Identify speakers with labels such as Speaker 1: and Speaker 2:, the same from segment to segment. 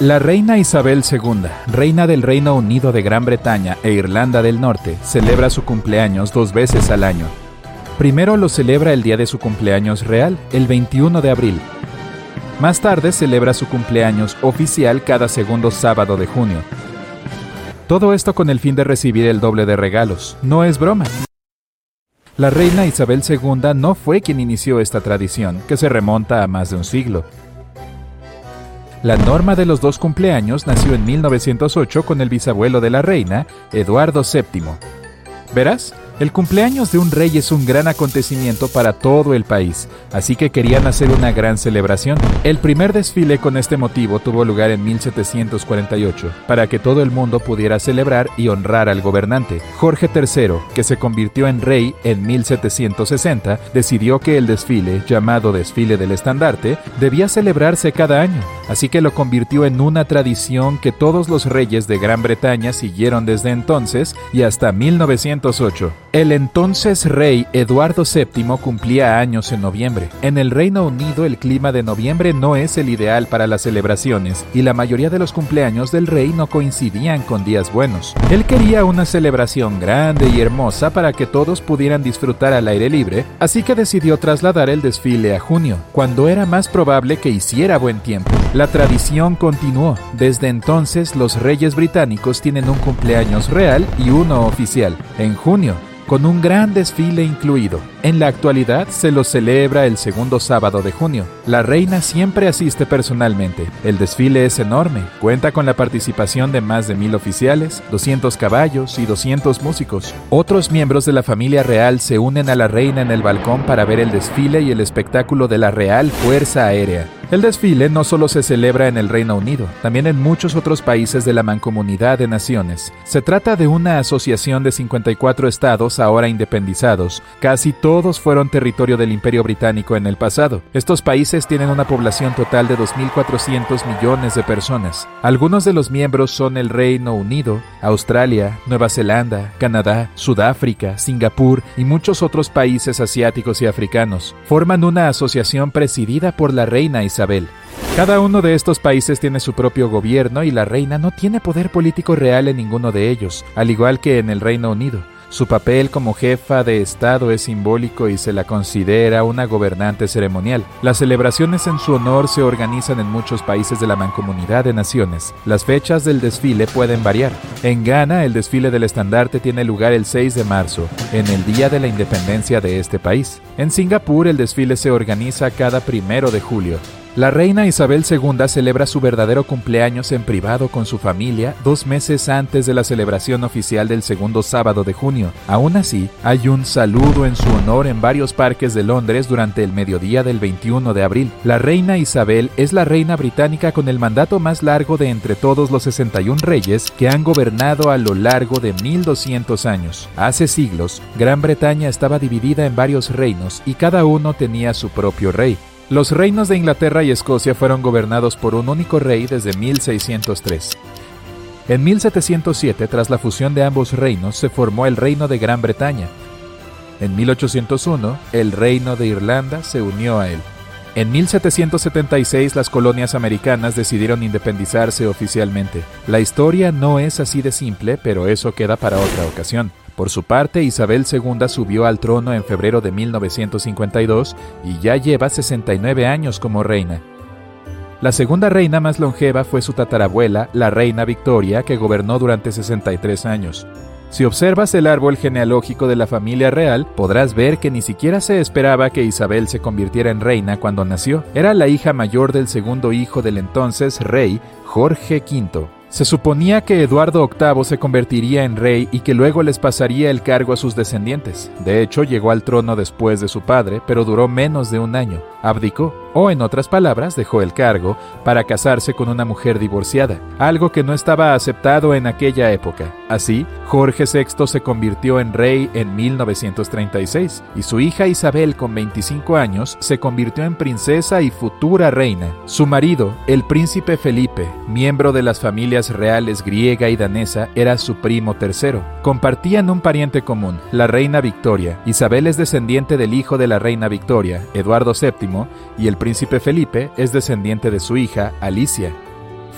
Speaker 1: La reina Isabel II, reina del Reino Unido de Gran Bretaña e Irlanda del Norte, celebra su cumpleaños dos veces al año. Primero lo celebra el día de su cumpleaños real, el 21 de abril. Más tarde celebra su cumpleaños oficial cada segundo sábado de junio. Todo esto con el fin de recibir el doble de regalos. No es broma. La reina Isabel II no fue quien inició esta tradición, que se remonta a más de un siglo. La norma de los dos cumpleaños nació en 1908 con el bisabuelo de la reina, Eduardo VII. Verás, el cumpleaños de un rey es un gran acontecimiento para todo el país, así que querían hacer una gran celebración. El primer desfile con este motivo tuvo lugar en 1748, para que todo el mundo pudiera celebrar y honrar al gobernante. Jorge III, que se convirtió en rey en 1760, decidió que el desfile, llamado Desfile del Estandarte, debía celebrarse cada año, así que lo convirtió en una tradición que todos los reyes de Gran Bretaña siguieron desde entonces y hasta 1908. El entonces rey Eduardo VII cumplía años en noviembre. En el Reino Unido el clima de noviembre no es el ideal para las celebraciones y la mayoría de los cumpleaños del rey no coincidían con días buenos. Él quería una celebración grande y hermosa para que todos pudieran disfrutar al aire libre, así que decidió trasladar el desfile a junio, cuando era más probable que hiciera buen tiempo. La tradición continuó. Desde entonces los reyes británicos tienen un cumpleaños real y uno oficial. En junio, con un gran desfile incluido. En la actualidad se lo celebra el segundo sábado de junio. La reina siempre asiste personalmente. El desfile es enorme, cuenta con la participación de más de mil oficiales, 200 caballos y 200 músicos. Otros miembros de la familia real se unen a la reina en el balcón para ver el desfile y el espectáculo de la Real Fuerza Aérea. El desfile no solo se celebra en el Reino Unido, también en muchos otros países de la Mancomunidad de Naciones. Se trata de una asociación de 54 estados ahora independizados. Casi todos fueron territorio del Imperio Británico en el pasado. Estos países tienen una población total de 2.400 millones de personas. Algunos de los miembros son el Reino Unido, Australia, Nueva Zelanda, Canadá, Sudáfrica, Singapur y muchos otros países asiáticos y africanos. Forman una asociación presidida por la reina Isabel Cada uno de estos países tiene su propio gobierno y la reina no tiene poder político real en ninguno de ellos, al igual que en el Reino Unido. Su papel como jefa de Estado es simbólico y se la considera una gobernante ceremonial. Las celebraciones en su honor se organizan en muchos países de la Mancomunidad de Naciones. Las fechas del desfile pueden variar. En Ghana, el desfile del estandarte tiene lugar el 6 de marzo, en el día de la independencia de este país. En Singapur, el desfile se organiza cada primero de julio. La reina Isabel II celebra su verdadero cumpleaños en privado con su familia dos meses antes de la celebración oficial del segundo sábado de junio. Aún así, hay un saludo en su honor en varios parques de Londres durante el mediodía del 21 de abril. La reina Isabel es la reina británica con el mandato más largo de entre todos los 61 reyes que han gobernado a lo largo de 1200 años. Hace siglos, Gran Bretaña estaba dividida en varios reinos y cada uno tenía su propio rey. Los reinos de Inglaterra y Escocia fueron gobernados por un único rey desde 1603. En 1707, tras la fusión de ambos reinos, se formó el Reino de Gran Bretaña. En 1801, el Reino de Irlanda se unió a él. En 1776 las colonias americanas decidieron independizarse oficialmente. La historia no es así de simple, pero eso queda para otra ocasión. Por su parte, Isabel II subió al trono en febrero de 1952 y ya lleva 69 años como reina. La segunda reina más longeva fue su tatarabuela, la reina Victoria, que gobernó durante 63 años. Si observas el árbol genealógico de la familia real, podrás ver que ni siquiera se esperaba que Isabel se convirtiera en reina cuando nació. Era la hija mayor del segundo hijo del entonces rey, Jorge V. Se suponía que Eduardo VIII se convertiría en rey y que luego les pasaría el cargo a sus descendientes. De hecho, llegó al trono después de su padre, pero duró menos de un año. Abdicó, o en otras palabras, dejó el cargo para casarse con una mujer divorciada, algo que no estaba aceptado en aquella época. Así, Jorge VI se convirtió en rey en 1936 y su hija Isabel, con 25 años, se convirtió en princesa y futura reina. Su marido, el príncipe Felipe, miembro de las familias reales griega y danesa, era su primo tercero. Compartían un pariente común, la reina Victoria. Isabel es descendiente del hijo de la reina Victoria, Eduardo VII, y el príncipe Felipe es descendiente de su hija, Alicia.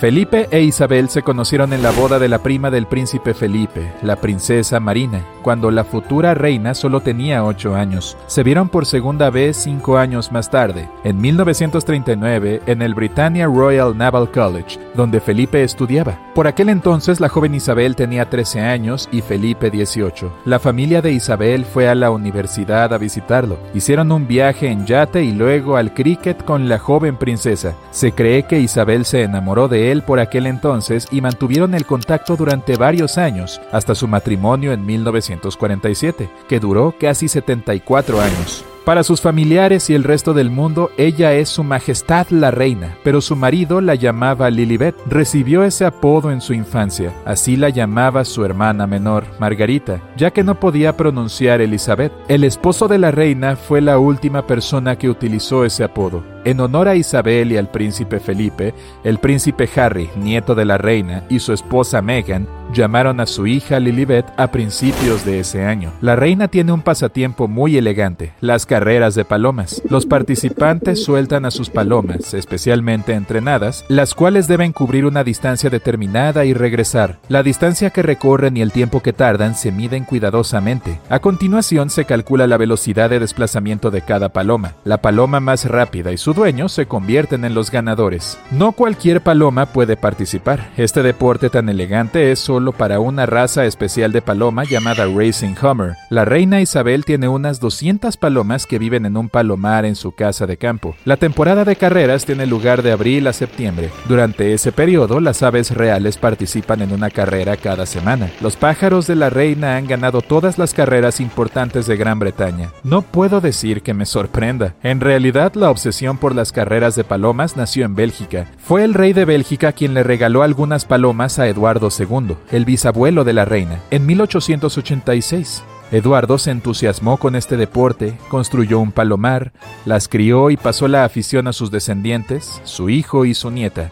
Speaker 1: Felipe e Isabel se conocieron en la boda de la prima del príncipe Felipe, la princesa Marina, cuando la futura reina solo tenía 8 años. Se vieron por segunda vez cinco años más tarde, en 1939, en el Britannia Royal Naval College, donde Felipe estudiaba. Por aquel entonces la joven Isabel tenía 13 años y Felipe 18. La familia de Isabel fue a la universidad a visitarlo. Hicieron un viaje en yate y luego al cricket con la joven princesa. Se cree que Isabel se enamoró de él por aquel entonces y mantuvieron el contacto durante varios años, hasta su matrimonio en 1947, que duró casi 74 años. Para sus familiares y el resto del mundo, ella es Su Majestad la Reina, pero su marido la llamaba Lilibet. Recibió ese apodo en su infancia, así la llamaba su hermana menor, Margarita, ya que no podía pronunciar Elizabeth. El esposo de la reina fue la última persona que utilizó ese apodo. En honor a Isabel y al príncipe Felipe, el príncipe Harry, nieto de la reina, y su esposa Meghan llamaron a su hija Lilibet a principios de ese año. La reina tiene un pasatiempo muy elegante, las carreras de palomas. Los participantes sueltan a sus palomas, especialmente entrenadas, las cuales deben cubrir una distancia determinada y regresar. La distancia que recorren y el tiempo que tardan se miden cuidadosamente. A continuación se calcula la velocidad de desplazamiento de cada paloma. La paloma más rápida y su dueño se convierten en los ganadores. No cualquier paloma puede participar. Este deporte tan elegante es solo para una raza especial de paloma llamada Racing Hummer. La reina Isabel tiene unas 200 palomas que viven en un palomar en su casa de campo. La temporada de carreras tiene lugar de abril a septiembre. Durante ese periodo, las aves reales participan en una carrera cada semana. Los pájaros de la reina han ganado todas las carreras importantes de Gran Bretaña. No puedo decir que me sorprenda. En realidad, la obsesión por las carreras de palomas nació en Bélgica. Fue el rey de Bélgica quien le regaló algunas palomas a Eduardo II, el bisabuelo de la reina, en 1886. Eduardo se entusiasmó con este deporte, construyó un palomar, las crió y pasó la afición a sus descendientes, su hijo y su nieta.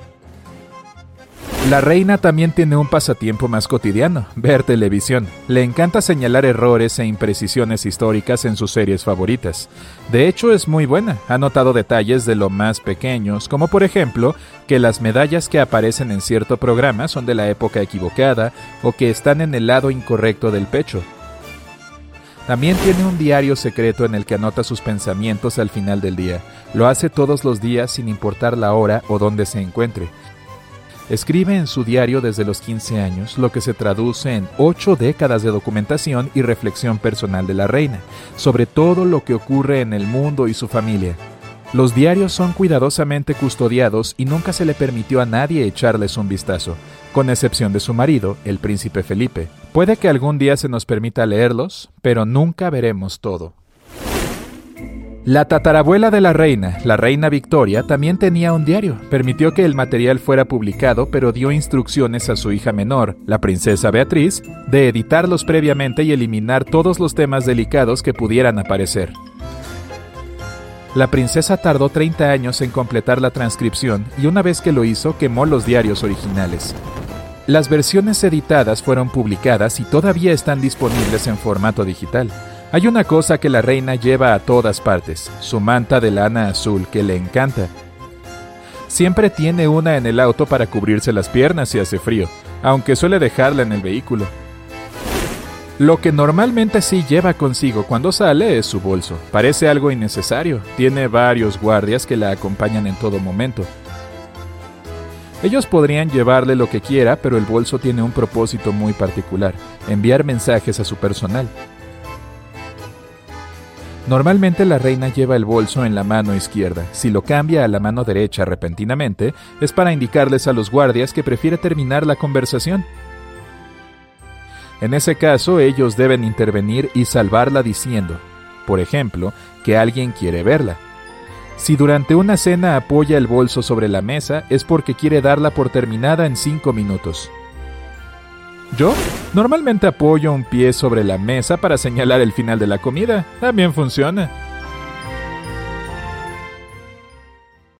Speaker 1: La reina también tiene un pasatiempo más cotidiano, ver televisión. Le encanta señalar errores e imprecisiones históricas en sus series favoritas. De hecho, es muy buena. Ha notado detalles de lo más pequeños, como por ejemplo que las medallas que aparecen en cierto programa son de la época equivocada o que están en el lado incorrecto del pecho. También tiene un diario secreto en el que anota sus pensamientos al final del día. Lo hace todos los días sin importar la hora o dónde se encuentre. Escribe en su diario desde los 15 años, lo que se traduce en ocho décadas de documentación y reflexión personal de la reina, sobre todo lo que ocurre en el mundo y su familia. Los diarios son cuidadosamente custodiados y nunca se le permitió a nadie echarles un vistazo, con excepción de su marido, el príncipe Felipe. Puede que algún día se nos permita leerlos, pero nunca veremos todo. La tatarabuela de la reina, la reina Victoria, también tenía un diario. Permitió que el material fuera publicado, pero dio instrucciones a su hija menor, la princesa Beatriz, de editarlos previamente y eliminar todos los temas delicados que pudieran aparecer. La princesa tardó 30 años en completar la transcripción y una vez que lo hizo quemó los diarios originales. Las versiones editadas fueron publicadas y todavía están disponibles en formato digital. Hay una cosa que la reina lleva a todas partes, su manta de lana azul que le encanta. Siempre tiene una en el auto para cubrirse las piernas si hace frío, aunque suele dejarla en el vehículo. Lo que normalmente sí lleva consigo cuando sale es su bolso. Parece algo innecesario. Tiene varios guardias que la acompañan en todo momento. Ellos podrían llevarle lo que quiera, pero el bolso tiene un propósito muy particular, enviar mensajes a su personal. Normalmente la reina lleva el bolso en la mano izquierda. Si lo cambia a la mano derecha repentinamente, es para indicarles a los guardias que prefiere terminar la conversación. En ese caso, ellos deben intervenir y salvarla diciendo, por ejemplo, que alguien quiere verla. Si durante una cena apoya el bolso sobre la mesa, es porque quiere darla por terminada en cinco minutos. Yo normalmente apoyo un pie sobre la mesa para señalar el final de la comida. También funciona.